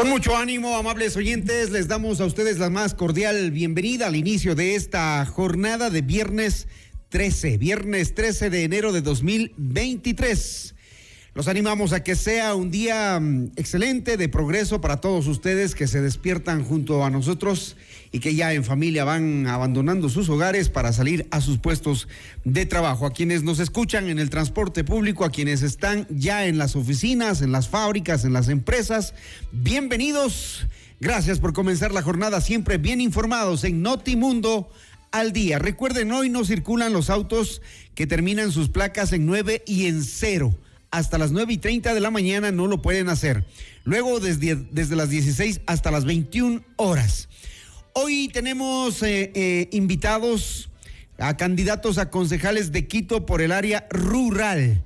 Con mucho ánimo, amables oyentes, les damos a ustedes la más cordial bienvenida al inicio de esta jornada de viernes 13, viernes 13 de enero de 2023. Los animamos a que sea un día mm, excelente de progreso para todos ustedes que se despiertan junto a nosotros y que ya en familia van abandonando sus hogares para salir a sus puestos de trabajo. A quienes nos escuchan en el transporte público, a quienes están ya en las oficinas, en las fábricas, en las empresas, bienvenidos. Gracias por comenzar la jornada siempre bien informados en Notimundo al día. Recuerden, hoy no circulan los autos que terminan sus placas en 9 y en 0 hasta las 9 y 30 de la mañana no lo pueden hacer. Luego desde, desde las 16 hasta las 21 horas. Hoy tenemos eh, eh, invitados a candidatos a concejales de Quito por el área rural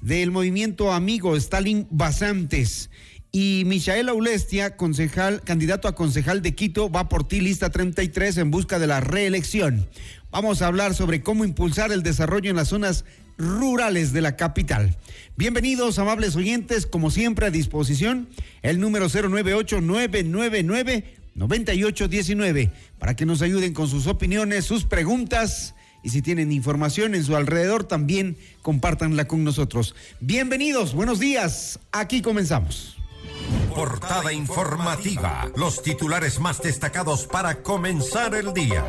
del movimiento amigo Stalin Basantes. Y Michael Aulestia, concejal, candidato a concejal de Quito, va por ti lista 33 en busca de la reelección. Vamos a hablar sobre cómo impulsar el desarrollo en las zonas rurales de la capital. Bienvenidos, amables oyentes, como siempre a disposición, el número 098-999-9819, para que nos ayuden con sus opiniones, sus preguntas. Y si tienen información en su alrededor, también compártanla con nosotros. Bienvenidos, buenos días. Aquí comenzamos. Portada informativa. Los titulares más destacados para comenzar el día.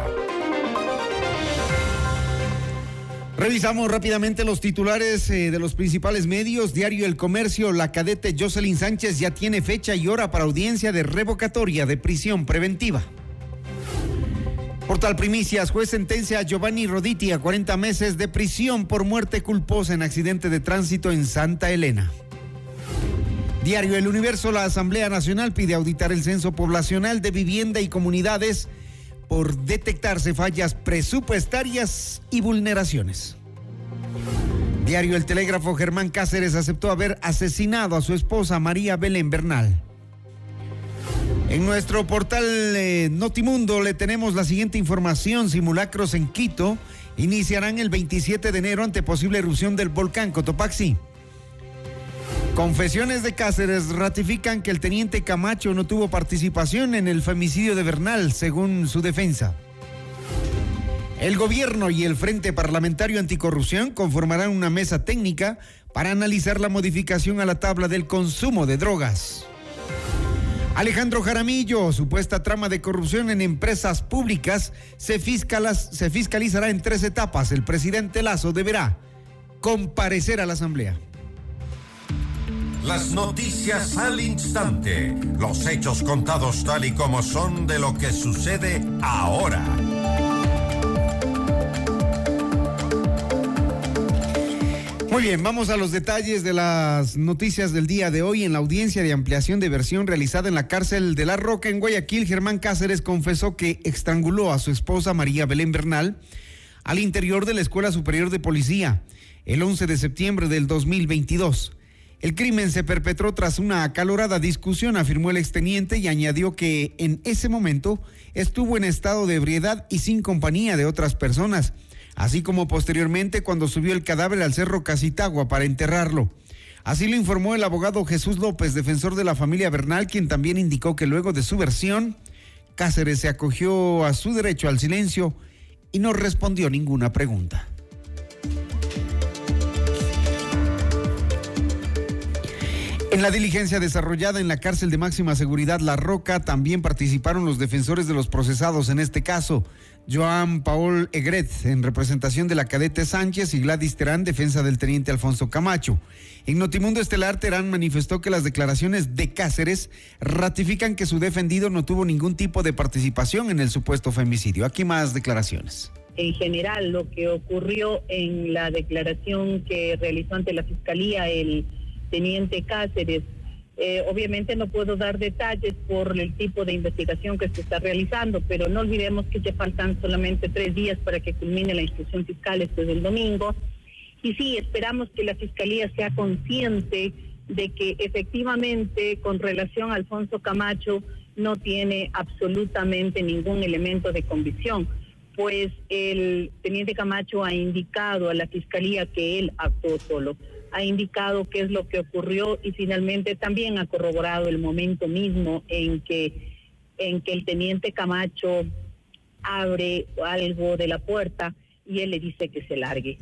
Revisamos rápidamente los titulares eh, de los principales medios. Diario El Comercio, la cadete Jocelyn Sánchez ya tiene fecha y hora para audiencia de revocatoria de prisión preventiva. Portal Primicias, juez sentencia a Giovanni Roditi a 40 meses de prisión por muerte culposa en accidente de tránsito en Santa Elena. Diario El Universo, la Asamblea Nacional pide auditar el censo poblacional de vivienda y comunidades por detectarse fallas presupuestarias y vulneraciones. Diario El Telégrafo Germán Cáceres aceptó haber asesinado a su esposa María Belén Bernal. En nuestro portal eh, Notimundo le tenemos la siguiente información. Simulacros en Quito iniciarán el 27 de enero ante posible erupción del volcán Cotopaxi. Confesiones de Cáceres ratifican que el teniente Camacho no tuvo participación en el femicidio de Bernal, según su defensa. El gobierno y el Frente Parlamentario Anticorrupción conformarán una mesa técnica para analizar la modificación a la tabla del consumo de drogas. Alejandro Jaramillo, supuesta trama de corrupción en empresas públicas, se, se fiscalizará en tres etapas. El presidente Lazo deberá comparecer a la Asamblea. Las noticias al instante. Los hechos contados tal y como son de lo que sucede ahora. Muy bien, vamos a los detalles de las noticias del día de hoy. En la audiencia de ampliación de versión realizada en la cárcel de La Roca en Guayaquil, Germán Cáceres confesó que estranguló a su esposa María Belén Bernal al interior de la Escuela Superior de Policía el 11 de septiembre del 2022. El crimen se perpetró tras una acalorada discusión, afirmó el exteniente y añadió que en ese momento estuvo en estado de ebriedad y sin compañía de otras personas, así como posteriormente cuando subió el cadáver al cerro Casitagua para enterrarlo. Así lo informó el abogado Jesús López, defensor de la familia Bernal, quien también indicó que luego de su versión, Cáceres se acogió a su derecho al silencio y no respondió ninguna pregunta. En la diligencia desarrollada en la cárcel de máxima seguridad La Roca también participaron los defensores de los procesados en este caso. Joan Paul Egret, en representación de la cadete Sánchez, y Gladys Terán, defensa del teniente Alfonso Camacho. En Notimundo Estelar, Terán manifestó que las declaraciones de Cáceres ratifican que su defendido no tuvo ningún tipo de participación en el supuesto femicidio. Aquí más declaraciones. En general, lo que ocurrió en la declaración que realizó ante la Fiscalía el teniente Cáceres. Eh, obviamente no puedo dar detalles por el tipo de investigación que se está realizando, pero no olvidemos que ya faltan solamente tres días para que culmine la instrucción fiscal este del domingo. Y sí, esperamos que la Fiscalía sea consciente de que efectivamente con relación a Alfonso Camacho no tiene absolutamente ningún elemento de convicción, pues el teniente Camacho ha indicado a la Fiscalía que él actuó solo ha indicado qué es lo que ocurrió y finalmente también ha corroborado el momento mismo en que, en que el teniente Camacho abre algo de la puerta y él le dice que se largue.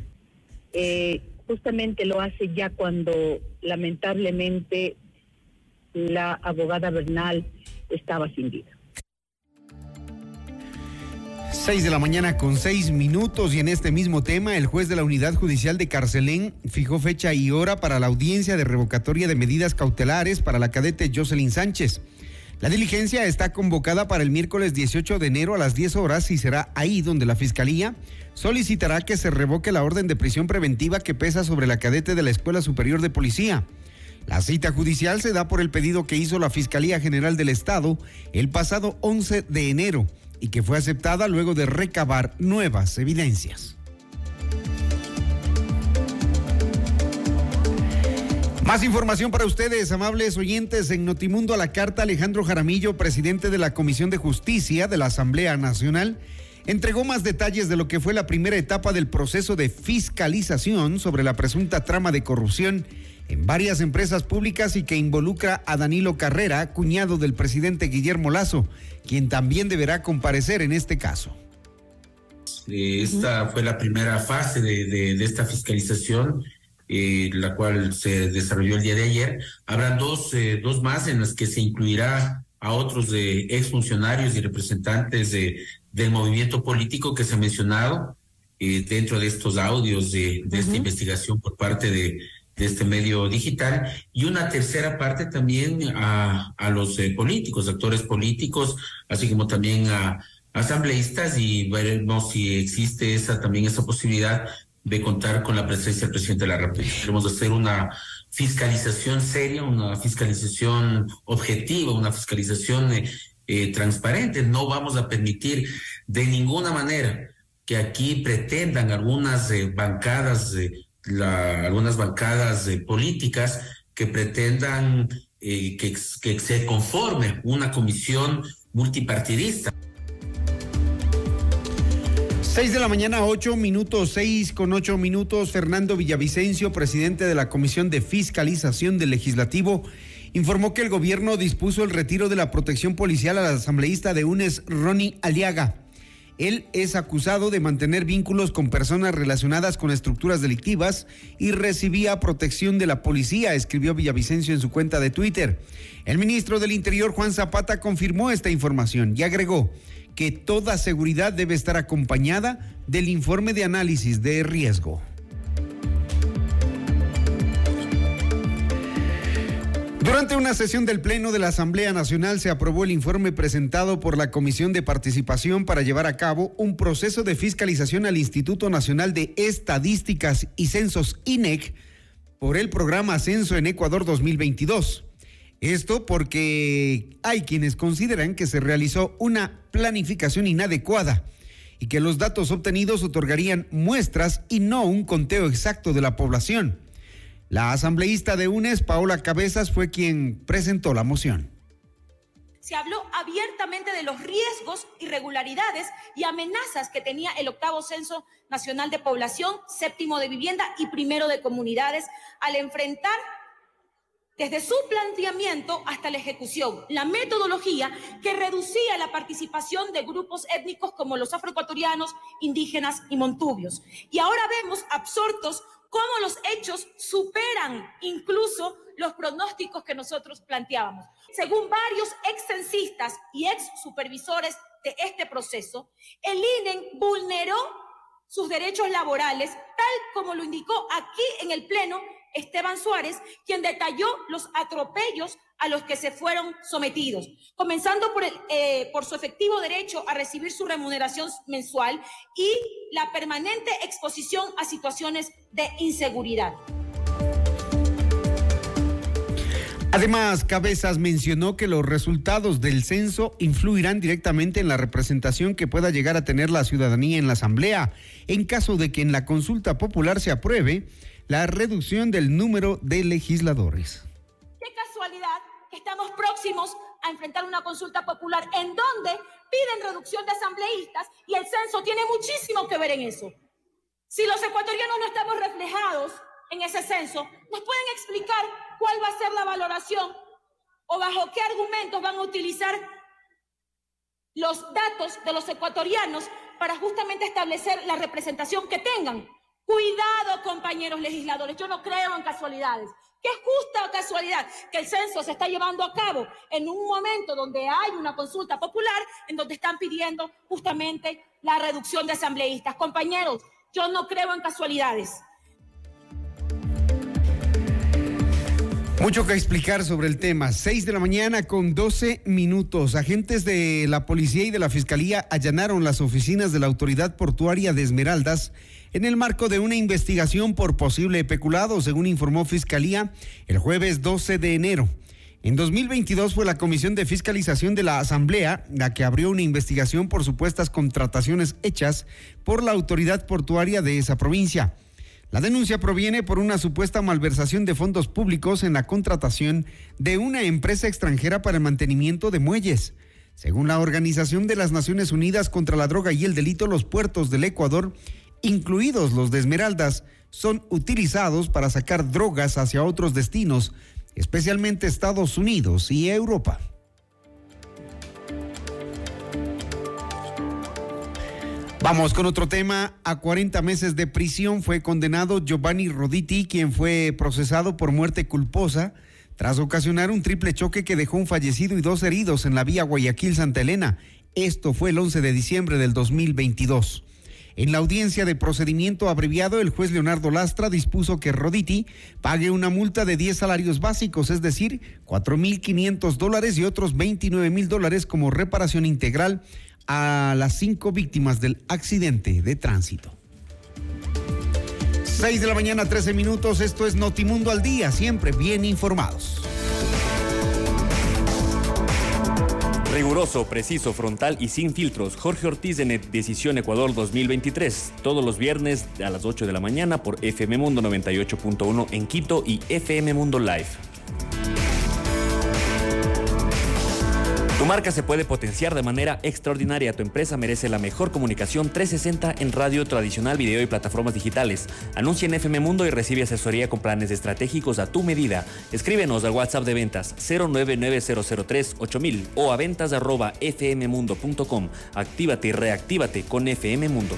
Eh, justamente lo hace ya cuando lamentablemente la abogada Bernal estaba sin vida. Seis de la mañana con seis minutos y en este mismo tema el juez de la Unidad Judicial de Carcelén fijó fecha y hora para la audiencia de revocatoria de medidas cautelares para la cadete Jocelyn Sánchez. La diligencia está convocada para el miércoles 18 de enero a las 10 horas y será ahí donde la Fiscalía solicitará que se revoque la orden de prisión preventiva que pesa sobre la cadete de la Escuela Superior de Policía. La cita judicial se da por el pedido que hizo la Fiscalía General del Estado el pasado 11 de enero y que fue aceptada luego de recabar nuevas evidencias. Más información para ustedes, amables oyentes. En Notimundo a la carta, Alejandro Jaramillo, presidente de la Comisión de Justicia de la Asamblea Nacional, entregó más detalles de lo que fue la primera etapa del proceso de fiscalización sobre la presunta trama de corrupción en varias empresas públicas y que involucra a Danilo Carrera, cuñado del presidente Guillermo Lazo, quien también deberá comparecer en este caso. Eh, esta fue la primera fase de, esta fiscalización, eh, la cual se desarrolló el día de ayer. Habrá dos, eh, dos más en las que se incluirá a otros de exfuncionarios y representantes de, del movimiento político que se ha mencionado dentro de estos audios de, esta investigación por parte de, de este medio digital y una tercera parte también a, a los eh, políticos, actores políticos, así como también a, asambleístas y veremos si existe esa también esa posibilidad de contar con la presencia del presidente de la República. Queremos hacer una fiscalización seria, una fiscalización objetiva, una fiscalización eh, eh, transparente. No vamos a permitir de ninguna manera que aquí pretendan algunas bancadas algunas bancadas políticas que pretendan eh, que, que se conforme una comisión multipartidista. Seis de la mañana, ocho minutos, seis con ocho minutos. Fernando Villavicencio, presidente de la Comisión de Fiscalización del Legislativo, informó que el gobierno dispuso el retiro de la protección policial al asambleísta de UNES, Ronnie Aliaga. Él es acusado de mantener vínculos con personas relacionadas con estructuras delictivas y recibía protección de la policía, escribió Villavicencio en su cuenta de Twitter. El ministro del Interior, Juan Zapata, confirmó esta información y agregó que toda seguridad debe estar acompañada del informe de análisis de riesgo. Durante una sesión del Pleno de la Asamblea Nacional se aprobó el informe presentado por la Comisión de Participación para llevar a cabo un proceso de fiscalización al Instituto Nacional de Estadísticas y Censos INEC por el programa Censo en Ecuador 2022. Esto porque hay quienes consideran que se realizó una planificación inadecuada y que los datos obtenidos otorgarían muestras y no un conteo exacto de la población. La asambleísta de UNES, Paola Cabezas, fue quien presentó la moción. Se habló abiertamente de los riesgos, irregularidades y amenazas que tenía el octavo Censo Nacional de Población, séptimo de Vivienda y primero de Comunidades al enfrentar desde su planteamiento hasta la ejecución, la metodología que reducía la participación de grupos étnicos como los afroecuatorianos, indígenas y montubios. Y ahora vemos absortos cómo los hechos superan incluso los pronósticos que nosotros planteábamos. Según varios ex censistas y ex supervisores de este proceso, el INE vulneró sus derechos laborales, tal como lo indicó aquí en el Pleno Esteban Suárez, quien detalló los atropellos a los que se fueron sometidos, comenzando eh, por su efectivo derecho a recibir su remuneración mensual y la permanente exposición a situaciones de inseguridad. Además, Cabezas mencionó que los resultados del censo influirán directamente en la representación que pueda llegar a tener la ciudadanía en la Asamblea, en caso de que en la consulta popular se apruebe la reducción del número de legisladores. Qué casualidad que estamos próximos a enfrentar una consulta popular en donde piden reducción de asambleístas y el censo tiene muchísimo que ver en eso. Si los ecuatorianos no estamos reflejados en ese censo, ¿nos pueden explicar cuál va a ser la valoración o bajo qué argumentos van a utilizar los datos de los ecuatorianos para justamente establecer la representación que tengan. Cuidado, compañeros legisladores, yo no creo en casualidades. ¿Qué es justa casualidad que el censo se está llevando a cabo en un momento donde hay una consulta popular en donde están pidiendo justamente la reducción de asambleístas? Compañeros, yo no creo en casualidades. Mucho que explicar sobre el tema. 6 de la mañana con 12 minutos. Agentes de la policía y de la fiscalía allanaron las oficinas de la autoridad portuaria de Esmeraldas en el marco de una investigación por posible peculado, según informó Fiscalía el jueves 12 de enero. En 2022 fue la Comisión de Fiscalización de la Asamblea la que abrió una investigación por supuestas contrataciones hechas por la autoridad portuaria de esa provincia. La denuncia proviene por una supuesta malversación de fondos públicos en la contratación de una empresa extranjera para el mantenimiento de muelles. Según la Organización de las Naciones Unidas contra la Droga y el Delito, los puertos del Ecuador, incluidos los de Esmeraldas, son utilizados para sacar drogas hacia otros destinos, especialmente Estados Unidos y Europa. Vamos con otro tema. A 40 meses de prisión fue condenado Giovanni Roditi, quien fue procesado por muerte culposa tras ocasionar un triple choque que dejó un fallecido y dos heridos en la vía Guayaquil-Santa Elena. Esto fue el 11 de diciembre del 2022. En la audiencia de procedimiento abreviado, el juez Leonardo Lastra dispuso que Roditi pague una multa de 10 salarios básicos, es decir, 4.500 dólares y otros 29 mil dólares como reparación integral a las cinco víctimas del accidente de tránsito. 6 de la mañana, 13 minutos. Esto es Notimundo al día, siempre bien informados. Riguroso, preciso, frontal y sin filtros. Jorge Ortiz en Decisión Ecuador 2023. Todos los viernes a las 8 de la mañana por FM Mundo 98.1 en Quito y FM Mundo Live. Marca se puede potenciar de manera extraordinaria. Tu empresa merece la mejor comunicación 360 en radio tradicional, video y plataformas digitales. Anuncia en FM Mundo y recibe asesoría con planes estratégicos a tu medida. Escríbenos al WhatsApp de ventas 0990038000 o a ventas arroba fmmundo.com. Actívate y reactívate con FM Mundo.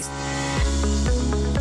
Peace.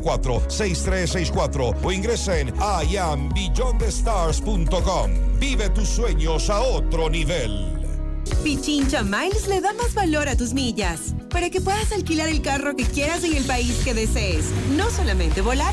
6364 o ingresa en iambeyondthestars.com. Vive tus sueños a otro nivel. Pichincha Miles le da más valor a tus millas para que puedas alquilar el carro que quieras en el país que desees. No solamente volar,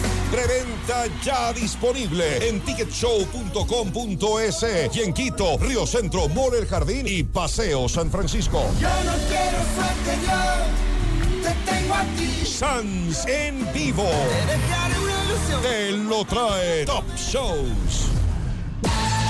Preventa ya disponible en ticketshow.com.es y en Quito, Río Centro, Mall El Jardín y Paseo San Francisco. Yo no quiero suerte, yo te tengo aquí. Sans en vivo. Te dejaré una ilusión. Te lo trae Top Shows.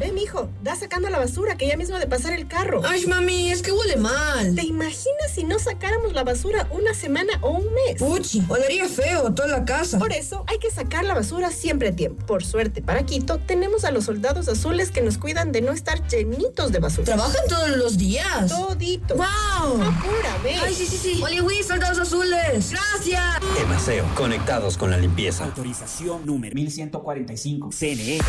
Ve, mijo, da sacando la basura que ya mismo de pasar el carro. Ay, mami, es que huele mal. ¿Te imaginas si no sacáramos la basura una semana o un mes? Puchi, olería feo toda la casa. Por eso hay que sacar la basura siempre a tiempo. Por suerte, para Quito, tenemos a los soldados azules que nos cuidan de no estar llenitos de basura. ¿Trabajan todos los días? Todito. ¡Wow! Apúrame. Ay, sí, sí, sí. Oliwi, soldados azules. Gracias. Emaseo, conectados con la limpieza. Autorización número 1145. CNE.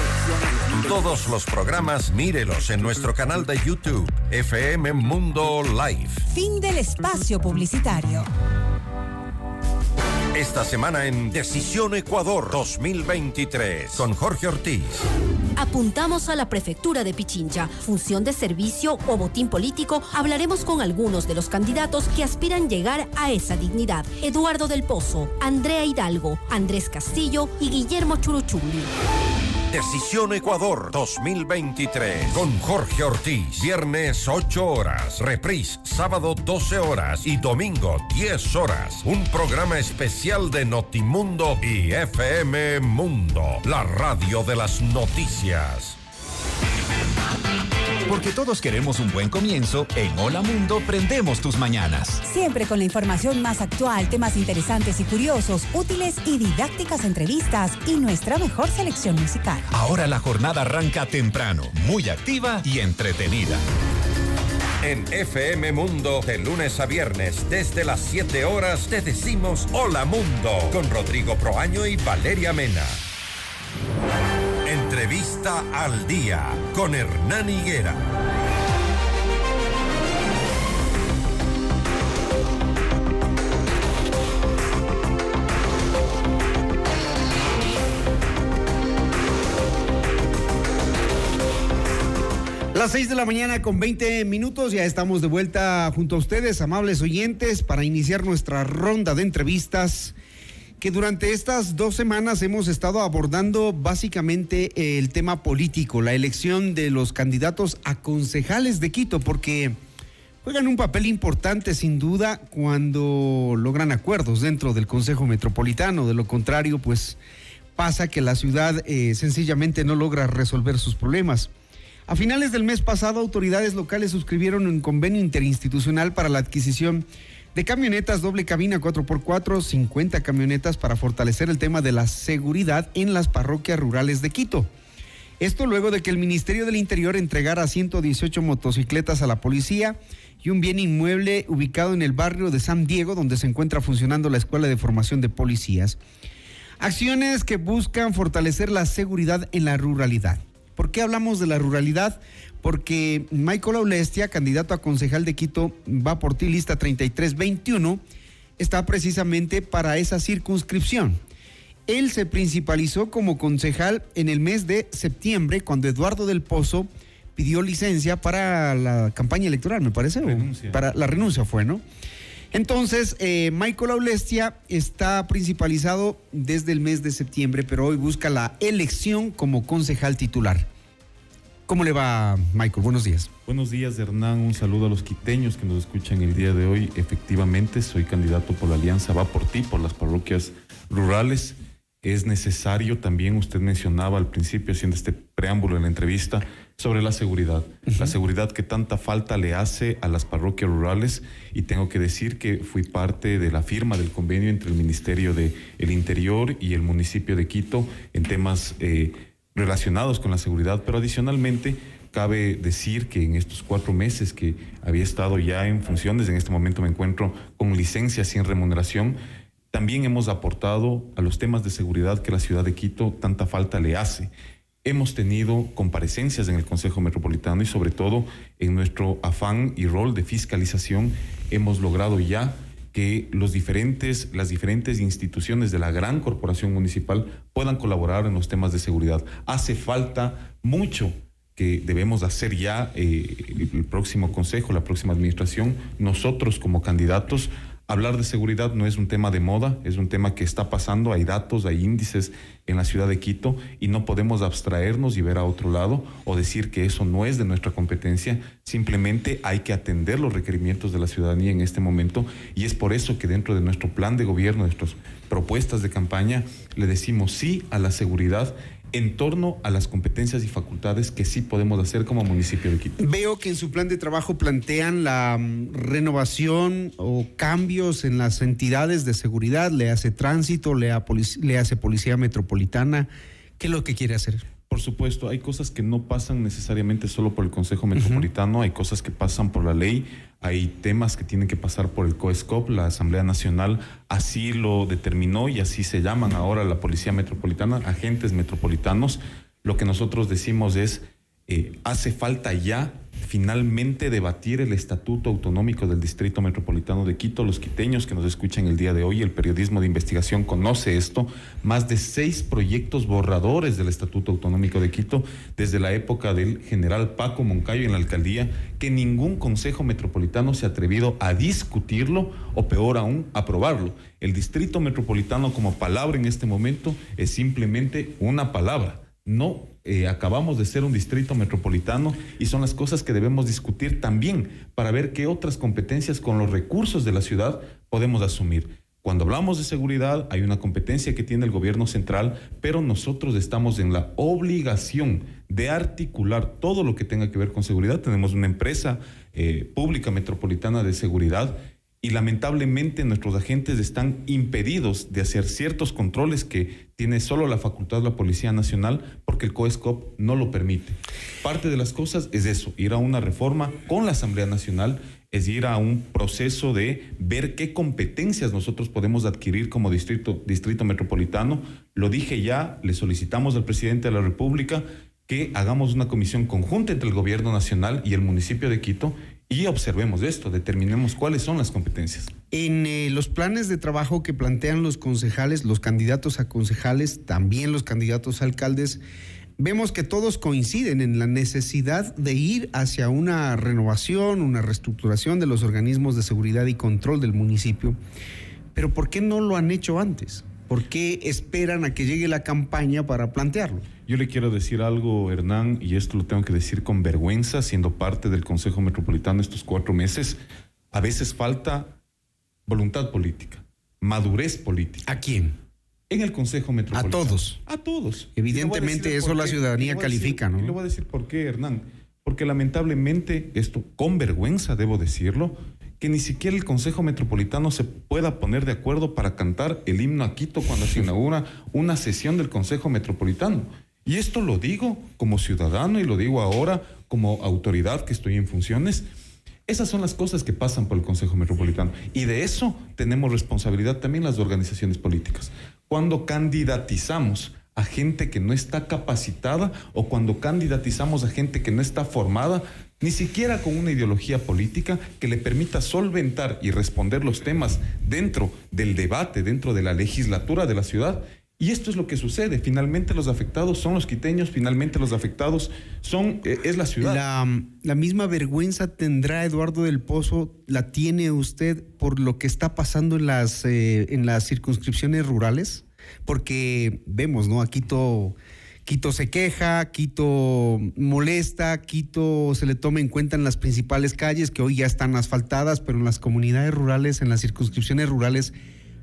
Todos los programas mírelos en nuestro canal de YouTube, FM Mundo Live. Fin del espacio publicitario. Esta semana en Decisión Ecuador 2023 con Jorge Ortiz. Apuntamos a la prefectura de Pichincha, función de servicio o botín político. Hablaremos con algunos de los candidatos que aspiran llegar a esa dignidad. Eduardo del Pozo, Andrea Hidalgo, Andrés Castillo y Guillermo Churuchuli. Decisión Ecuador 2023 con Jorge Ortiz. Viernes 8 horas, reprise sábado 12 horas y domingo 10 horas. Un programa especial de Notimundo y FM Mundo, la radio de las noticias. Porque todos queremos un buen comienzo, en Hola Mundo prendemos tus mañanas. Siempre con la información más actual, temas interesantes y curiosos, útiles y didácticas entrevistas y nuestra mejor selección musical. Ahora la jornada arranca temprano, muy activa y entretenida. En FM Mundo, de lunes a viernes, desde las 7 horas, te decimos Hola Mundo, con Rodrigo Proaño y Valeria Mena. Entrevista al día, con Hernán Higuera. Las 6 de la mañana con 20 minutos, ya estamos de vuelta junto a ustedes, amables oyentes, para iniciar nuestra ronda de entrevistas que durante estas dos semanas hemos estado abordando básicamente el tema político, la elección de los candidatos a concejales de Quito, porque juegan un papel importante sin duda cuando logran acuerdos dentro del Consejo Metropolitano. De lo contrario, pues pasa que la ciudad eh, sencillamente no logra resolver sus problemas. A finales del mes pasado, autoridades locales suscribieron un convenio interinstitucional para la adquisición de camionetas doble cabina 4x4, 50 camionetas para fortalecer el tema de la seguridad en las parroquias rurales de Quito. Esto luego de que el Ministerio del Interior entregara 118 motocicletas a la policía y un bien inmueble ubicado en el barrio de San Diego, donde se encuentra funcionando la Escuela de Formación de Policías. Acciones que buscan fortalecer la seguridad en la ruralidad. ¿Por qué hablamos de la ruralidad? Porque Michael Aulestia, candidato a concejal de Quito, va por ti lista 3321, está precisamente para esa circunscripción. Él se principalizó como concejal en el mes de septiembre, cuando Eduardo del Pozo pidió licencia para la campaña electoral, me parece. Para la renuncia fue, ¿no? Entonces, eh, Michael Aulestia está principalizado desde el mes de septiembre, pero hoy busca la elección como concejal titular. ¿Cómo le va, Michael? Buenos días. Buenos días, Hernán. Un saludo a los quiteños que nos escuchan el día de hoy. Efectivamente, soy candidato por la Alianza Va por ti, por las parroquias rurales. Es necesario también, usted mencionaba al principio, haciendo este preámbulo en la entrevista, sobre la seguridad. La seguridad que tanta falta le hace a las parroquias rurales. Y tengo que decir que fui parte de la firma del convenio entre el Ministerio del Interior y el municipio de Quito en temas... Eh, relacionados con la seguridad, pero adicionalmente cabe decir que en estos cuatro meses que había estado ya en funciones, en este momento me encuentro con licencia sin remuneración, también hemos aportado a los temas de seguridad que la ciudad de Quito tanta falta le hace. Hemos tenido comparecencias en el Consejo Metropolitano y sobre todo en nuestro afán y rol de fiscalización hemos logrado ya que los diferentes, las diferentes instituciones de la gran corporación municipal puedan colaborar en los temas de seguridad. Hace falta mucho que debemos hacer ya eh, el próximo consejo, la próxima administración, nosotros como candidatos Hablar de seguridad no es un tema de moda, es un tema que está pasando, hay datos, hay índices en la ciudad de Quito y no podemos abstraernos y ver a otro lado o decir que eso no es de nuestra competencia, simplemente hay que atender los requerimientos de la ciudadanía en este momento y es por eso que dentro de nuestro plan de gobierno, nuestras propuestas de campaña, le decimos sí a la seguridad en torno a las competencias y facultades que sí podemos hacer como municipio de Quito. Veo que en su plan de trabajo plantean la mm, renovación o cambios en las entidades de seguridad, le hace tránsito, le, le hace policía metropolitana. ¿Qué es lo que quiere hacer? Por supuesto, hay cosas que no pasan necesariamente solo por el Consejo Metropolitano, hay cosas que pasan por la ley, hay temas que tienen que pasar por el COESCOP, la Asamblea Nacional así lo determinó y así se llaman ahora la Policía Metropolitana, agentes metropolitanos. Lo que nosotros decimos es, eh, hace falta ya finalmente debatir el Estatuto Autonómico del Distrito Metropolitano de Quito. Los quiteños que nos escuchan el día de hoy, el periodismo de investigación conoce esto. Más de seis proyectos borradores del Estatuto Autonómico de Quito desde la época del general Paco Moncayo en la alcaldía, que ningún Consejo Metropolitano se ha atrevido a discutirlo o peor aún, aprobarlo. El Distrito Metropolitano como palabra en este momento es simplemente una palabra. No eh, acabamos de ser un distrito metropolitano y son las cosas que debemos discutir también para ver qué otras competencias con los recursos de la ciudad podemos asumir. Cuando hablamos de seguridad, hay una competencia que tiene el gobierno central, pero nosotros estamos en la obligación de articular todo lo que tenga que ver con seguridad. Tenemos una empresa eh, pública metropolitana de seguridad y lamentablemente nuestros agentes están impedidos de hacer ciertos controles que tiene solo la facultad la Policía Nacional porque el COESCOP no lo permite. Parte de las cosas es eso, ir a una reforma con la Asamblea Nacional, es ir a un proceso de ver qué competencias nosotros podemos adquirir como distrito, distrito metropolitano. Lo dije ya, le solicitamos al presidente de la República que hagamos una comisión conjunta entre el gobierno nacional y el municipio de Quito y observemos esto, determinemos cuáles son las competencias. En eh, los planes de trabajo que plantean los concejales, los candidatos a concejales, también los candidatos a alcaldes, vemos que todos coinciden en la necesidad de ir hacia una renovación, una reestructuración de los organismos de seguridad y control del municipio. Pero ¿por qué no lo han hecho antes? ¿Por qué esperan a que llegue la campaña para plantearlo? Yo le quiero decir algo, Hernán, y esto lo tengo que decir con vergüenza, siendo parte del Consejo Metropolitano estos cuatro meses. A veces falta voluntad política, madurez política. ¿A quién? En el Consejo Metropolitano. A todos. A todos. Evidentemente eso la ciudadanía califica, ¿no? Y le voy a decir por qué, Hernán. Porque lamentablemente, esto con vergüenza debo decirlo, que ni siquiera el Consejo Metropolitano se pueda poner de acuerdo para cantar el himno a Quito cuando se inaugura una sesión del Consejo Metropolitano. Y esto lo digo como ciudadano y lo digo ahora como autoridad que estoy en funciones. Esas son las cosas que pasan por el Consejo Metropolitano. Y de eso tenemos responsabilidad también las organizaciones políticas. Cuando candidatizamos a gente que no está capacitada o cuando candidatizamos a gente que no está formada, ni siquiera con una ideología política que le permita solventar y responder los temas dentro del debate, dentro de la legislatura de la ciudad. Y esto es lo que sucede. Finalmente los afectados son los quiteños, finalmente los afectados son eh, es la ciudad. La, misma vergüenza tendrá Eduardo del Pozo, la tiene usted por lo que está pasando en las, eh, en las circunscripciones rurales, porque vemos, ¿no? Aquí todo Quito se queja, Quito molesta, Quito se le toma en cuenta en las principales calles que hoy ya están asfaltadas, pero en las comunidades rurales, en las circunscripciones rurales,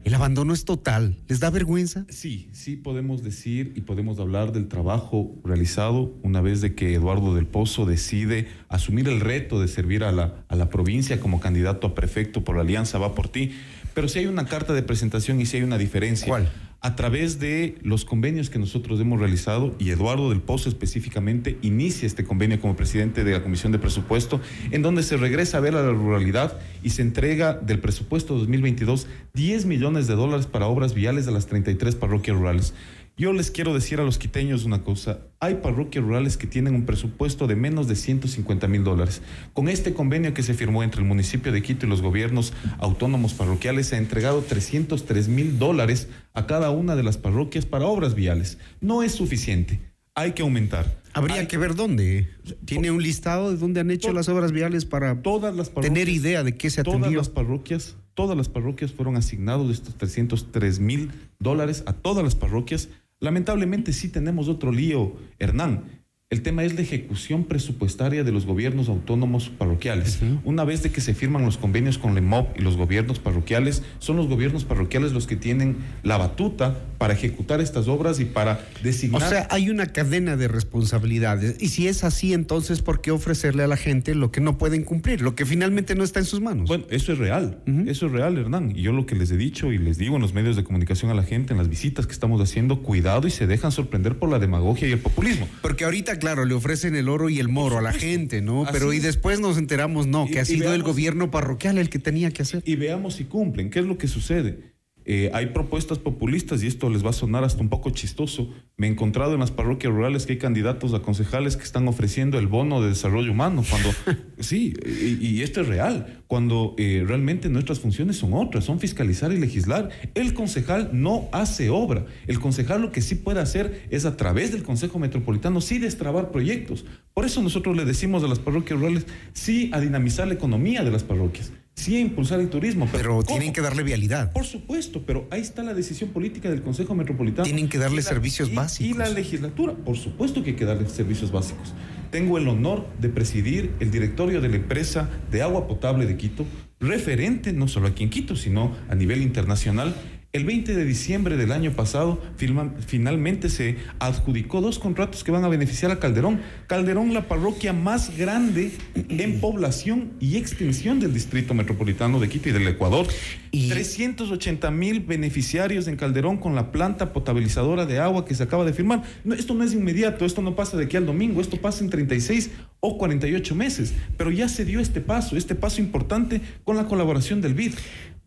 el abandono es total. ¿Les da vergüenza? Sí, sí podemos decir y podemos hablar del trabajo realizado una vez de que Eduardo del Pozo decide asumir el reto de servir a la, a la provincia como candidato a prefecto por la Alianza Va por ti. Pero si hay una carta de presentación y si hay una diferencia. ¿Cuál? A través de los convenios que nosotros hemos realizado y Eduardo del Pozo específicamente inicia este convenio como presidente de la Comisión de Presupuesto, en donde se regresa a ver a la ruralidad y se entrega del presupuesto 2022 10 millones de dólares para obras viales de las 33 parroquias rurales. Yo les quiero decir a los quiteños una cosa. Hay parroquias rurales que tienen un presupuesto de menos de 150 mil dólares. Con este convenio que se firmó entre el municipio de Quito y los gobiernos autónomos parroquiales, se ha entregado 303 mil dólares a cada una de las parroquias para obras viales. No es suficiente. Hay que aumentar. Habría que ver dónde. ¿Tiene un listado de dónde han hecho las obras viales para todas las tener idea de qué se atendió? Todas las parroquias, todas las parroquias fueron asignados estos 303 mil dólares a todas las parroquias Lamentablemente sí tenemos otro lío, Hernán. El tema es la ejecución presupuestaria de los gobiernos autónomos parroquiales. Una vez de que se firman los convenios con la MOP y los gobiernos parroquiales, son los gobiernos parroquiales los que tienen la batuta para ejecutar estas obras y para designar. O sea, hay una cadena de responsabilidades. Y si es así, entonces, ¿por qué ofrecerle a la gente lo que no pueden cumplir, lo que finalmente no está en sus manos? Bueno, eso es real. Eso es real, Hernán. Y yo lo que les he dicho y les digo en los medios de comunicación a la gente, en las visitas que estamos haciendo, cuidado y se dejan sorprender por la demagogia y el populismo. Porque ahorita claro, le ofrecen el oro y el moro a la gente, ¿no? Pero y después nos enteramos, no, que ha sido el gobierno parroquial el que tenía que hacer. Y veamos si cumplen. ¿Qué es lo que sucede? Eh, hay propuestas populistas y esto les va a sonar hasta un poco chistoso. Me he encontrado en las parroquias rurales que hay candidatos a concejales que están ofreciendo el bono de desarrollo humano. Cuando, sí, y, esto es real, cuando eh, realmente nuestras funciones son otras, son fiscalizar y legislar. El concejal no hace obra. El concejal lo que sí puede hacer es a través del Consejo Metropolitano sí destrabar proyectos. Por eso nosotros le decimos a las parroquias rurales sí a dinamizar la economía de las parroquias sí a impulsar el turismo. Pero, tienen que darle vialidad. Por supuesto, pero ahí está la decisión política del Consejo Metropolitano. Tienen que darle servicios básicos. Y la legislatura, por supuesto que hay que darle servicios básicos. Tengo el honor de presidir el directorio de la empresa de agua potable de Quito, referente no solo aquí en Quito, sino a nivel internacional el 20 de diciembre del año pasado, finalmente se adjudicó dos contratos que van a beneficiar a Calderón. Calderón, la parroquia más grande en población y extensión del distrito metropolitano de Quito y del Ecuador. Y 380 mil beneficiarios en Calderón con la planta potabilizadora de agua que se acaba de firmar. No, esto no es inmediato, esto no pasa de aquí al domingo, esto pasa en 36 o 48 meses. Pero ya se dio este paso, este paso importante con la colaboración del BID.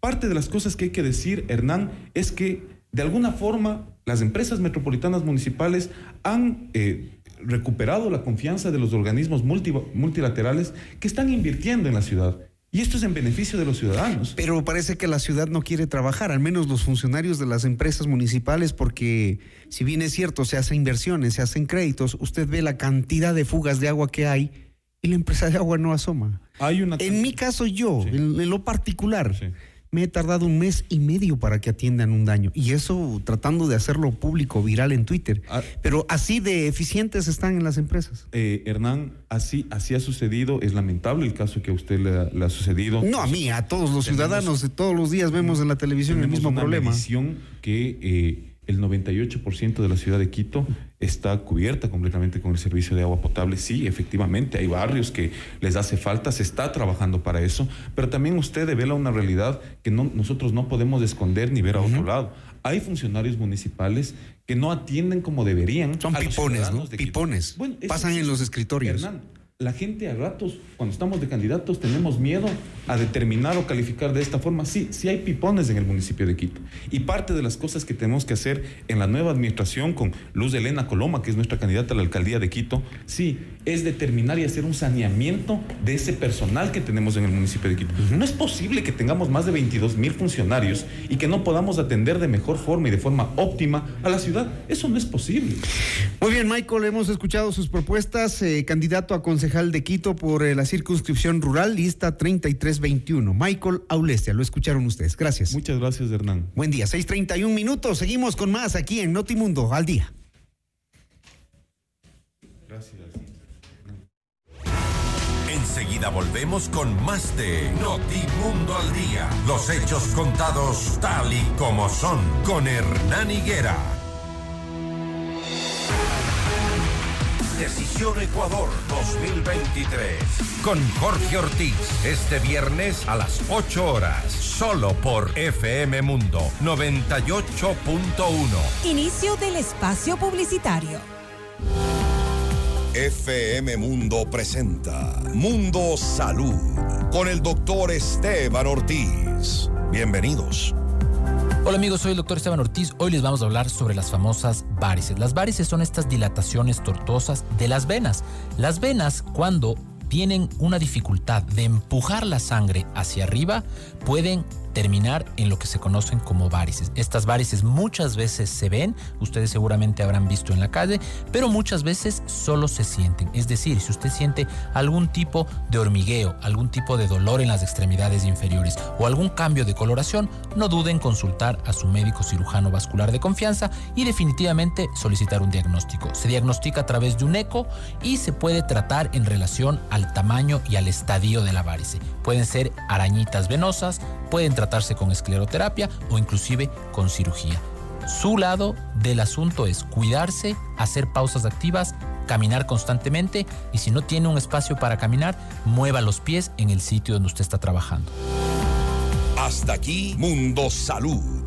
Parte de las cosas que hay que decir, Hernán, es que de alguna forma las empresas metropolitanas municipales han eh, recuperado la confianza de los organismos multilaterales que están invirtiendo en la ciudad. Y esto es en beneficio de los ciudadanos. Pero parece que la ciudad no quiere trabajar, al menos los funcionarios de las empresas municipales, porque si bien es cierto, se hacen inversiones, se hacen créditos, usted ve la cantidad de fugas de agua que hay y la empresa de agua no asoma. Hay una... En mi caso yo, en, en, lo particular, me he tardado un mes y medio para que atiendan un daño. Y eso tratando de hacerlo público, viral en Twitter. Ah. Pero así de eficientes están en las empresas. Eh, Hernán, así, así ha sucedido. Es lamentable el caso que a usted le, ha- le ha sucedido. No a mí, a todos los Tenemos- ciudadanos, todos los días vemos en la televisión el mismo una problema. que eh, el 98% de la ciudad de Quito está cubierta completamente con el servicio de agua potable. Sí, efectivamente, hay barrios que les hace falta, se está trabajando para eso, pero también usted devela una realidad que no, nosotros no podemos esconder ni ver a otro lado. Hay funcionarios municipales que no atienden como deberían. Son a los pipones, ciudadanos ¿no? de. Pipones. Bueno, Pasan en los escritorios. Hernán, la gente a ratos, cuando estamos de candidatos, tenemos miedo a determinar o calificar de esta forma. Sí, sí hay pipones en el municipio de Quito. Y parte de las cosas que tenemos que hacer en la nueva administración con Luz Elena Coloma, que es nuestra candidata a la alcaldía de Quito, sí, es determinar y hacer un saneamiento de ese personal que tenemos en el municipio de Quito. No es posible que tengamos más de 22 mil funcionarios y que no podamos atender de mejor forma y de forma óptima a la ciudad. Eso no es posible. Muy bien, Michael, hemos escuchado sus propuestas. eh, candidato a concejal de Quito por eh, la circunscripción rural, lista 3321. Michael Aulestia, lo escucharon ustedes. Gracias. Muchas gracias, Hernán. Buen día, 6:31 minutos. Seguimos con más aquí en Notimundo al día. Gracias. Enseguida volvemos con más de Notimundo al Día. Los hechos contados tal y como son con Hernán Higuera. Decisión Ecuador 2023. Con Jorge Ortiz. Este viernes a las 8 horas. Solo por FM Mundo 98.1. Inicio del espacio publicitario. FM Mundo presenta Mundo Salud con el doctor Esteban Ortiz. Bienvenidos. Hola amigos, soy el doctor Esteban Ortiz. Hoy les vamos a hablar sobre las famosas varices. Las varices son estas dilataciones tortuosas de las venas. Las venas, cuando tienen una dificultad de empujar la sangre hacia arriba, pueden terminar en lo que se conocen como varices. Estas varices muchas veces se ven, ustedes seguramente habrán visto en la calle, pero muchas veces solo se sienten. Es decir, si usted siente algún tipo de hormigueo, algún tipo de dolor en las extremidades inferiores o algún cambio de coloración, no duden en consultar a su médico cirujano vascular de confianza y definitivamente solicitar un diagnóstico. Se diagnostica a través de un eco y se puede tratar en relación al tamaño y al estadio de la varice. Pueden ser arañitas venosas, pueden tratarse con escleroterapia o inclusive con cirugía. Su lado del asunto es cuidarse, hacer pausas activas, caminar constantemente y si no tiene un espacio para caminar, mueva los pies en el sitio donde usted está trabajando. Hasta aquí Mundo Salud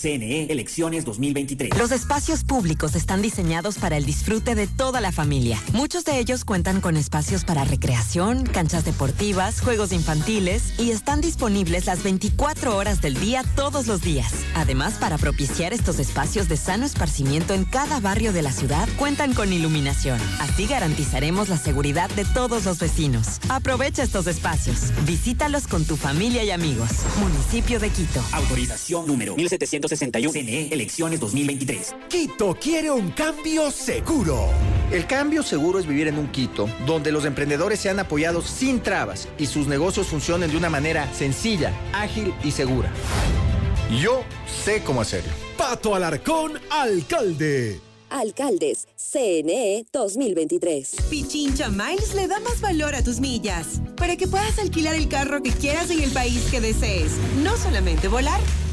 CNE, elecciones 2023. Los espacios públicos están diseñados para el disfrute de toda la familia. Muchos de ellos cuentan con espacios para recreación, canchas deportivas, juegos infantiles y están disponibles las 24 horas del día todos los días. Además, para propiciar estos espacios de sano esparcimiento en cada barrio de la ciudad, cuentan con iluminación. Así garantizaremos la seguridad de todos los vecinos. Aprovecha estos espacios. Visítalos con tu familia y amigos. Municipio de Quito. Autorización número 1761. CNE, elecciones 2023. Quito quiere un cambio seguro. El cambio seguro es vivir en un Quito donde los emprendedores sean apoyados sin trabas y sus negocios funcionen de una manera sencilla, ágil y segura. Yo sé cómo hacerlo. Pato Alarcón, alcalde. Alcaldes, CNE 2023. Pichincha Miles le da más valor a tus millas para que puedas alquilar el carro que quieras en el país que desees. No solamente volar,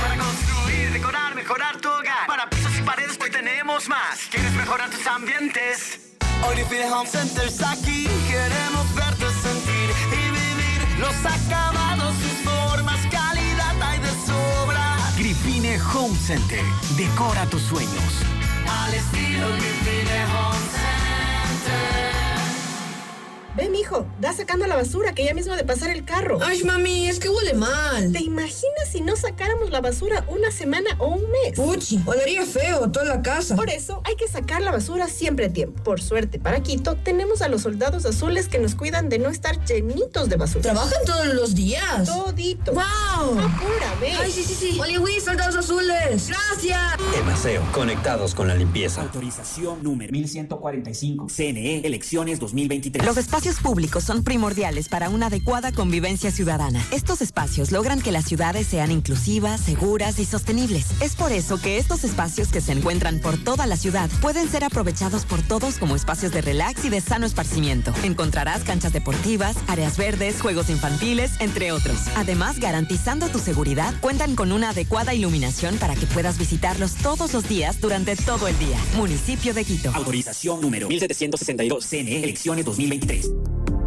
Para construir, decorar, mejorar tu hogar. Para pisos y paredes, hoy tenemos más. ¿Quieres mejorar tus ambientes? Vivine Home Center está aquí. Queremos verte sentir y vivir los acabados, sus formas, calidad hay de sobra. Grifine Home Center. Decora tus sueños. Al estilo Grifine Ve, mijo, da sacando la basura que ya mismo ha de pasar el carro. Ay, mami, es que huele mal. ¿Te si no sacáramos la basura una semana o un mes? Puchi, olería feo toda la casa. Por eso hay que sacar la basura siempre a tiempo. Por suerte, para Quito tenemos a los soldados azules que nos cuidan de no estar llenitos de basura. ¿Trabajan todos los días? Todito. ¡Wow! Apúrame. Ay, sí, sí, sí. Oye, soldados azules. Gracias. Emaseo, conectados con la limpieza. Autorización número 1145. CNE, elecciones 2023. Los espacios públicos son primordiales para una adecuada convivencia ciudadana. Estos espacios logran que las ciudades sean inclusivas, seguras y sostenibles. Es por eso que estos espacios que se encuentran por toda la ciudad pueden ser aprovechados por todos como espacios de relax y de sano esparcimiento. Encontrarás canchas deportivas, áreas verdes, juegos infantiles, entre otros. Además, garantizando tu seguridad, cuentan con una adecuada iluminación para que puedas visitarlos todos los días durante todo el día. Municipio de Quito. Autorización número 1762. CNE, elecciones 2023.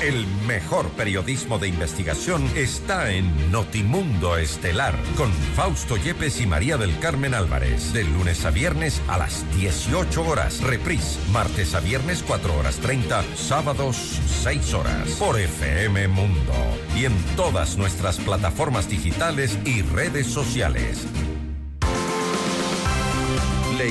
El mejor periodismo de investigación está en Notimundo Estelar con Fausto Yepes y María del Carmen Álvarez. De lunes a viernes a las 18 horas. Reprise. Martes a viernes 4 horas 30. Sábados 6 horas. Por FM Mundo. Y en todas nuestras plataformas digitales y redes sociales. Le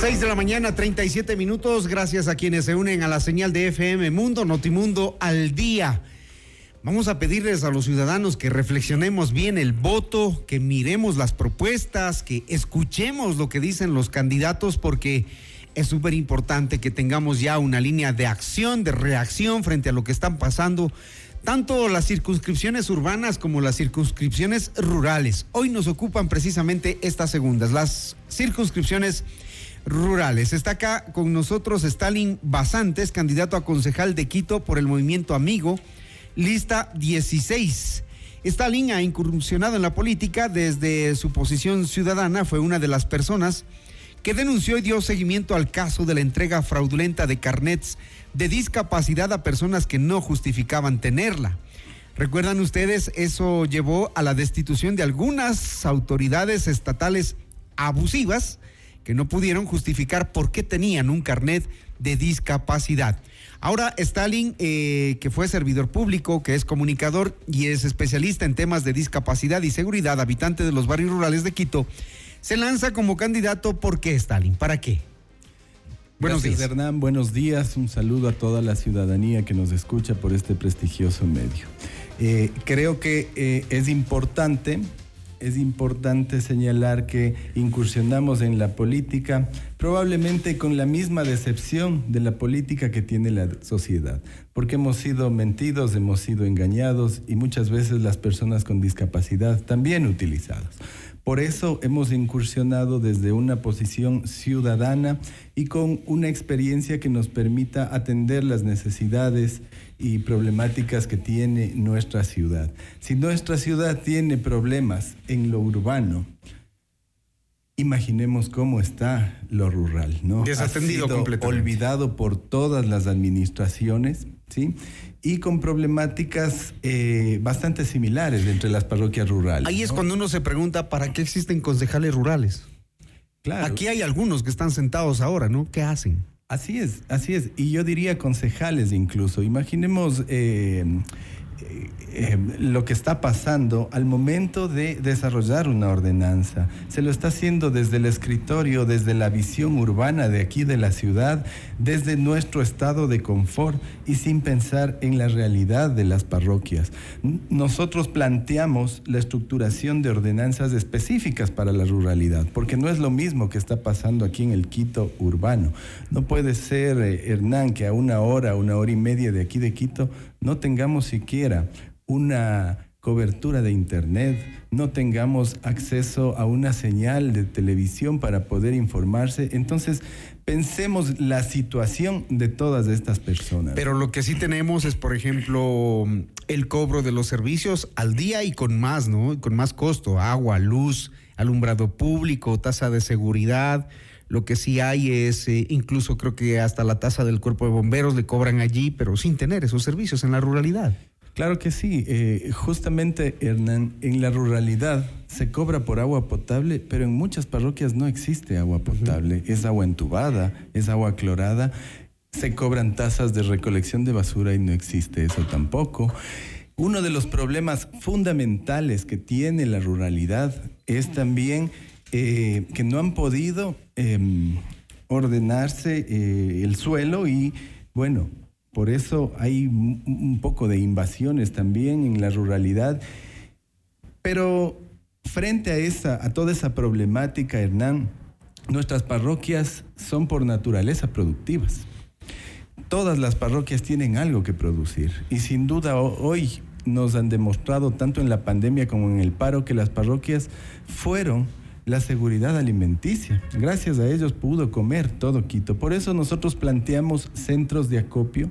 6 de la mañana, 37 minutos. Gracias a quienes se unen a la señal de FM Mundo, Notimundo al día. Vamos a pedirles a los ciudadanos que reflexionemos bien el voto, que miremos las propuestas, que escuchemos lo que dicen los candidatos, porque es súper importante que tengamos ya una línea de acción, de reacción frente a lo que están pasando tanto las circunscripciones urbanas como las circunscripciones rurales. Hoy nos ocupan precisamente estas segundas, las circunscripciones rurales. Está acá con nosotros Stalin Basantes, candidato a concejal de Quito por el movimiento Amigo, lista 16. Stalin ha incursionado en la política desde su posición ciudadana, fue una de las personas que denunció y dio seguimiento al caso de la entrega fraudulenta de carnets de discapacidad a personas que no justificaban tenerla. Recuerdan ustedes, eso llevó a la destitución de algunas autoridades estatales abusivas que no pudieron justificar por qué tenían un carnet de discapacidad. Ahora Stalin, eh, que fue servidor público, que es comunicador y es especialista en temas de discapacidad y seguridad, habitante de los barrios rurales de Quito, se lanza como candidato. ¿Por qué Stalin? ¿Para qué? Buenos días. Hernán. Buenos días. Un saludo a toda la ciudadanía que nos escucha por este prestigioso medio. Eh, creo que eh, es importante es importante señalar que incursionamos en la política probablemente con la misma decepción de la política que tiene la sociedad, porque hemos sido mentidos, hemos sido engañados y muchas veces las personas con discapacidad también utilizadas. Por eso hemos incursionado desde una posición ciudadana y con una experiencia que nos permita atender las necesidades y problemáticas que tiene nuestra ciudad. Si nuestra ciudad tiene problemas en lo urbano, Imaginemos cómo está lo rural, ¿no? Desatendido ha sido completamente. Olvidado por todas las administraciones, ¿sí? Y con problemáticas eh, bastante similares entre las parroquias rurales. Ahí es ¿no? cuando uno se pregunta, ¿para qué existen concejales rurales? Claro. Aquí hay algunos que están sentados ahora, ¿no? ¿Qué hacen? Así es, así es. Y yo diría concejales incluso. Imaginemos eh, eh, lo que está pasando al momento de desarrollar una ordenanza. Se lo está haciendo desde el escritorio, desde la visión urbana de aquí de la ciudad, desde nuestro estado de confort y sin pensar en la realidad de las parroquias. Nosotros planteamos la estructuración de ordenanzas específicas para la ruralidad, porque no es lo mismo que está pasando aquí en el Quito urbano. No puede ser, eh, Hernán, que a una hora, una hora y media de aquí de Quito no tengamos siquiera una cobertura de internet, no tengamos acceso a una señal de televisión para poder informarse. Entonces, pensemos la situación de todas estas personas. Pero lo que sí tenemos es, por ejemplo, el cobro de los servicios al día y con más, ¿no? Con más costo, agua, luz, alumbrado público, tasa de seguridad. Lo que sí hay es, eh, incluso creo que hasta la tasa del cuerpo de bomberos le cobran allí, pero sin tener esos servicios en la ruralidad. Claro que sí. Eh, justamente, Hernán, en la ruralidad se cobra por agua potable, pero en muchas parroquias no existe agua potable. Es agua entubada, es agua clorada. Se cobran tasas de recolección de basura y no existe eso tampoco. Uno de los problemas fundamentales que tiene la ruralidad es también eh, que no han podido em, ordenarse eh, el suelo y, bueno, por eso hay un poco de invasiones también en la ruralidad. Pero frente a, esa, a toda esa problemática, Hernán, nuestras parroquias son por naturaleza productivas. Todas las parroquias tienen algo que producir y sin duda ho- hoy nos han demostrado tanto en la pandemia como en el paro que las parroquias fueron la seguridad alimenticia. Gracias a ellos pudo comer todo Quito. Por eso nosotros planteamos centros de acopio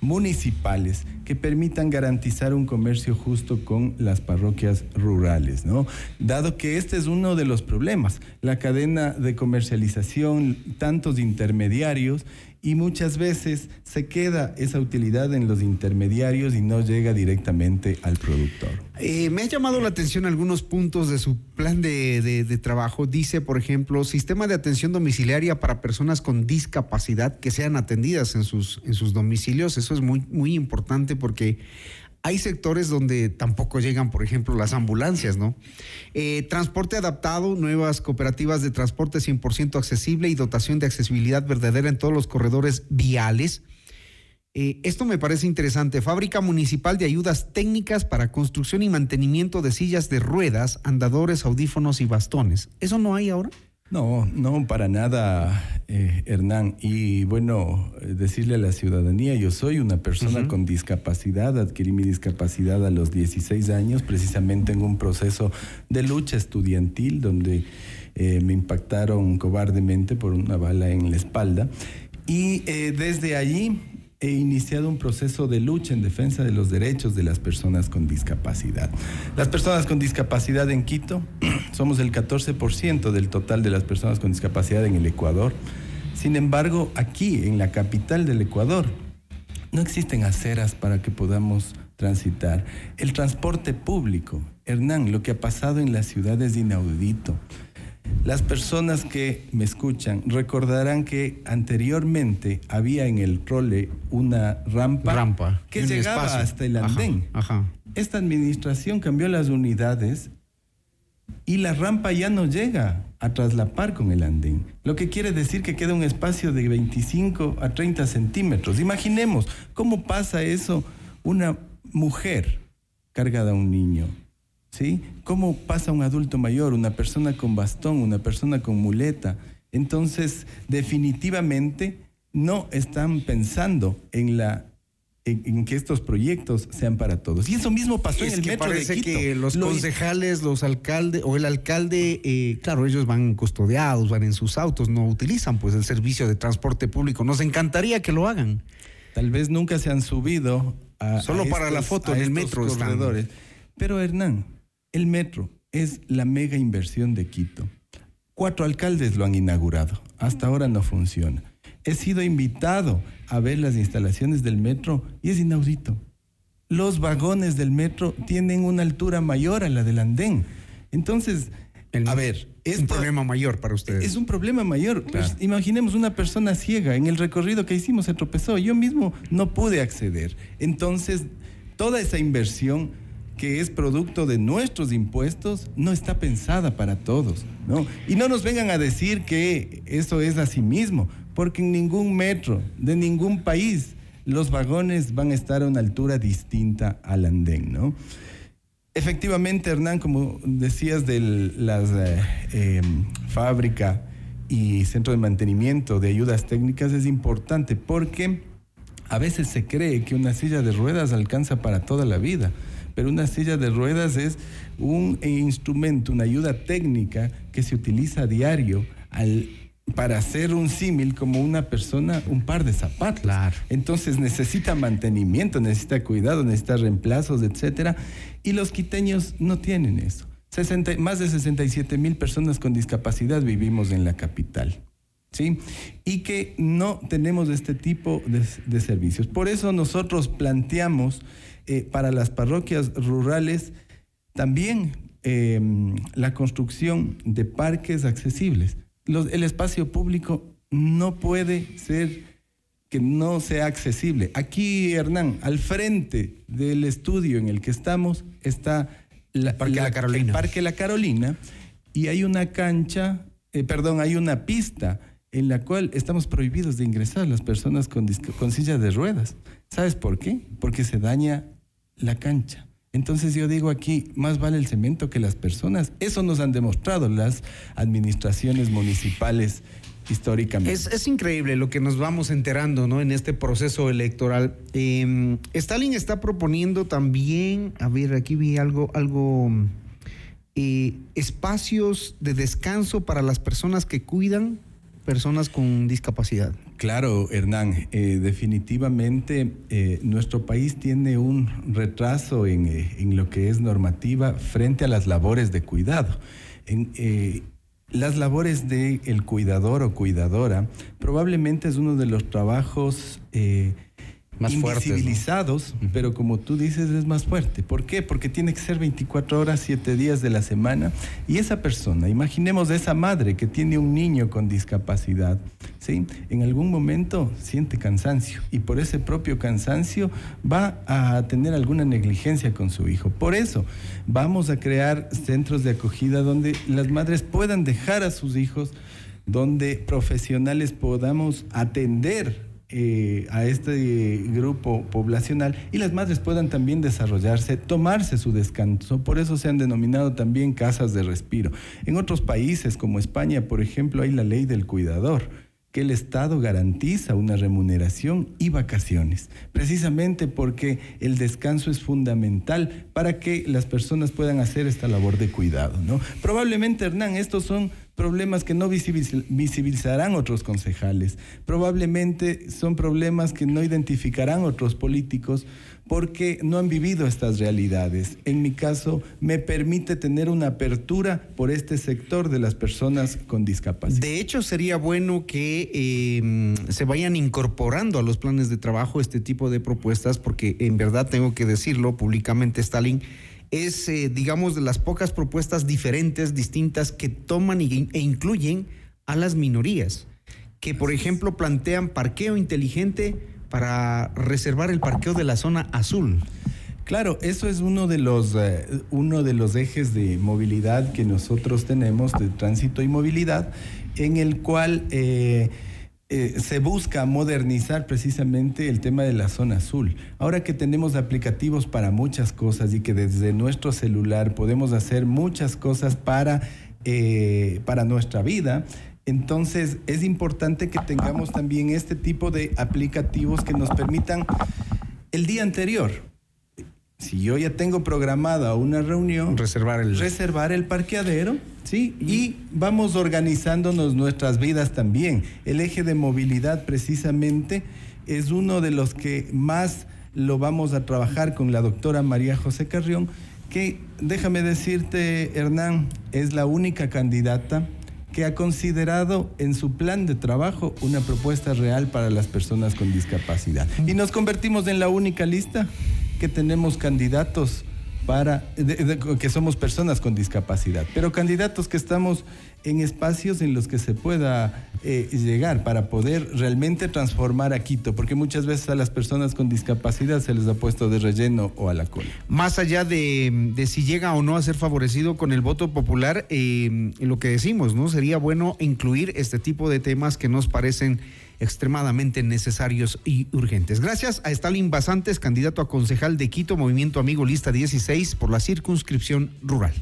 municipales que permitan garantizar un comercio justo con las parroquias rurales, ¿no? Dado que este es uno de los problemas, la cadena de comercialización, tantos intermediarios y muchas veces se queda esa utilidad en los intermediarios y no llega directamente al productor. Eh, me ha llamado la atención algunos puntos de su plan de, de- de trabajo. Dice, por ejemplo, sistema de atención domiciliaria para personas con discapacidad que sean atendidas en sus, en sus domicilios. Eso es muy, muy importante porque hay sectores donde tampoco llegan, por ejemplo, las ambulancias, ¿no? Eh, transporte adaptado, nuevas cooperativas de transporte 100% accesible y dotación de accesibilidad verdadera en todos los corredores viales. Eh, esto me parece interesante. Fábrica Municipal de Ayudas Técnicas para Construcción y Mantenimiento de Sillas de Ruedas, Andadores, Audífonos y Bastones. ¿Eso no hay ahora? No, no, para nada, eh, Hernán. Y bueno, decirle a la ciudadanía, yo soy una persona con discapacidad, adquirí mi discapacidad a los 16 años, precisamente en un proceso de lucha estudiantil donde eh, me impactaron cobardemente por una bala en la espalda. Y eh, desde allí he iniciado un proceso de lucha en defensa de los derechos de las personas con discapacidad. Las personas con discapacidad en Quito somos el 14% del total de las personas con discapacidad en el Ecuador. Sin embargo, aquí, en la capital del Ecuador, no existen aceras para que podamos transitar. El transporte público, Hernán, lo que ha pasado en la ciudad es inaudito. Las personas que me escuchan recordarán que anteriormente había en el trole una rampa, Rampa, que llegaba espacio. hasta el Ajá, andén. ajá. Esta administración cambió las unidades y la rampa ya no llega a traslapar con el andén. Lo que quiere decir que queda un espacio de 25 a 30 centímetros. Imaginemos cómo pasa eso una mujer cargada a un niño. ¿Sí? ¿Cómo pasa un adulto mayor, una persona con bastón, una persona con muleta? Entonces, definitivamente no están pensando en la en, en que estos proyectos sean para todos. Y eso mismo pasó Es en el que metro de parece Quito. que los Lo- concejales, los alcaldes o el alcalde, eh, claro, ellos van custodiados, van en sus autos, no utilizan pues el servicio de transporte público. Nos encantaría que lo hagan. Tal vez nunca se han subido a Solo a para la foto en el estos metro están. corredores. Pero Hernán, el metro es la mega inversión de Quito. Cuatro alcaldes lo han inaugurado. Hasta ahora no funciona. He sido invitado a ver las instalaciones del metro y es inaudito. Los vagones del metro tienen una altura mayor a la del andén. Entonces, a ver, es un problema mayor para ustedes. Es un problema mayor. Pues, imaginemos una persona ciega. En el recorrido que hicimos se tropezó. Yo mismo no pude acceder. Entonces, toda esa inversión que es producto de nuestros impuestos no está pensada para todos, ¿no? Y no nos vengan a decir que eso es así mismo, porque en ningún metro de ningún país los vagones van a estar a una altura distinta al andén, ¿no? Efectivamente, Hernán, como decías de las eh, em, fábrica y centro de mantenimiento de ayudas técnicas es importante porque a veces se cree que una silla de ruedas alcanza para toda la vida pero una silla de ruedas es un instrumento, una ayuda técnica que se utiliza a diario para hacer un símil como una persona, un par de zapatos. Entonces necesita mantenimiento, necesita cuidado, necesita reemplazos, etcétera. Y los quiteños no tienen eso. más de 67 mil personas con discapacidad vivimos en la capital. ¿Sí? Y que no tenemos este tipo de servicios. Por eso nosotros planteamos eh, para las parroquias rurales también em, la construcción de parques accesibles. el espacio público no puede ser que no sea accesible. Aquí, Hernán, al frente del estudio en el que estamos está la, Parque la, Carolina. el Parque La Carolina y hay una cancha, eh, perdón, hay una pista en la cual estamos prohibidos de ingresar las personas con, con sillas de ruedas. ¿Sabes por qué? Porque se daña la cancha. Entonces yo digo aquí, más vale el cemento que las personas. Eso nos han demostrado las administraciones municipales históricamente. Es, increíble lo que nos vamos enterando ¿no? en este proceso electoral. Em, Stalin está proponiendo también, a ver, aquí vi algo, algo eh, espacios de descanso para las personas que cuidan personas con discapacidad. Claro, Hernán, eh, definitivamente eh, nuestro país tiene un retraso en, eh, en, lo que es normativa frente a las labores de cuidado. En, las labores del el cuidador o cuidadora probablemente es uno de los trabajos más invisibilizados, pero como tú dices es más fuerte. ¿Por qué? Porque tiene que ser 24 horas, 7 días de la semana. Y esa persona, imaginemos esa madre que tiene un niño con discapacidad, ¿sí? En algún momento siente cansancio y por ese propio cansancio va a tener alguna negligencia con su hijo. Por eso vamos a crear centros de acogida donde las madres puedan dejar a sus hijos, donde profesionales podamos atender eh, a este grupo poblacional y las madres puedan también desarrollarse, tomarse su descanso. Por eso se han denominado también casas de respiro. En otros países como España, por ejemplo, hay la ley del cuidador que el Estado garantiza una remuneración y vacaciones, precisamente porque el descanso es fundamental para que las personas puedan hacer esta labor de cuidado. ¿no? Probablemente, Hernán, estos son problemas que no visibilizarán otros concejales. Probablemente son problemas que no identificarán otros políticos porque no han vivido estas realidades. En mi caso, me permite tener una apertura por este sector de las personas con discapacidad. De hecho, sería bueno que em, se vayan incorporando a los planes de trabajo este tipo de propuestas, porque en verdad tengo que decirlo públicamente, Stalin es, eh, digamos, de las pocas propuestas diferentes, distintas, que toman e incluyen a las minorías, que por ejemplo plantean parqueo inteligente para reservar el parqueo de la zona azul. Claro, eso es uno de los eh, uno de los ejes de movilidad que nosotros tenemos de tránsito y movilidad, en el cual eh, eh, se busca modernizar precisamente el tema de la zona azul. Ahora que tenemos aplicativos para muchas cosas y que desde nuestro celular podemos hacer muchas cosas para, eh, para nuestra vida, entonces es importante que tengamos también este tipo de aplicativos que nos permitan el día anterior si yo ya tengo programada una reunión, reservar el, reservar el parqueadero, ¿sí? Y vamos organizándonos nuestras vidas también. El eje de movilidad precisamente es uno de los que más lo vamos a trabajar con la doctora María José Carrión, que déjame decirte, Hernán, es la única candidata que ha considerado en su plan de trabajo una propuesta real para las personas con discapacidad. Y nos convertimos en la única lista que tenemos candidatos para que somos personas con discapacidad, pero candidatos que estamos en espacios en los que se pueda eh, llegar para poder realmente transformar a Quito, porque muchas veces a las personas con discapacidad se les ha puesto de relleno o a la cola. Más allá de, si llega o no a ser favorecido con el voto popular, eh, lo que decimos, ¿no? Sería bueno incluir este tipo de temas que nos parecen extremadamente necesarios y urgentes. Gracias a Stalin Basantes, candidato a concejal de Quito, Movimiento Amigo Lista 16 por la circunscripción rural.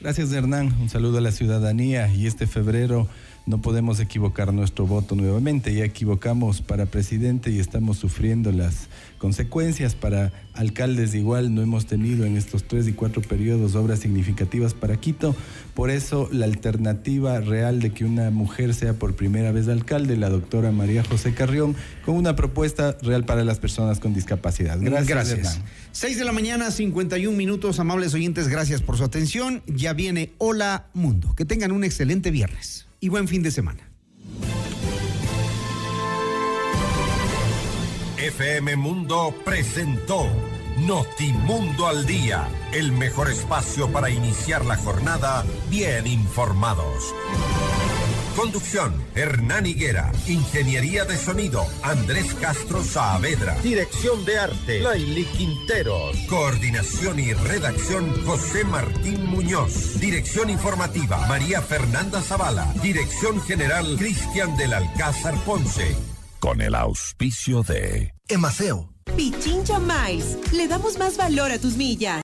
Gracias Hernán, un saludo a la ciudadanía y este febrero no podemos equivocar nuestro voto nuevamente. Ya equivocamos para presidente y estamos sufriendo las consecuencias. Para alcaldes igual no hemos tenido en estos tres y cuatro periodos obras significativas para Quito. Por eso la alternativa real de que una mujer sea por primera vez alcalde, la doctora María José Carrión, con una propuesta real para las personas con discapacidad. Gracias. Gracias. Seis de la mañana, 51 minutos, amables oyentes, gracias por su atención. Ya viene Hola Mundo. Que tengan un excelente viernes y buen fin de semana. FM Mundo presentó Notimundo al Día, el mejor espacio para iniciar la jornada bien informados. Conducción, Hernán Higuera. Ingeniería de sonido, Andrés Castro Saavedra. Dirección de arte, Laili Quinteros. Coordinación y redacción, José Martín Muñoz. Dirección informativa, María Fernanda Zavala. Dirección general, Cristian del Alcázar Ponce. Con el auspicio de Emaceo. Pichincha Miles. Le damos más valor a tus millas.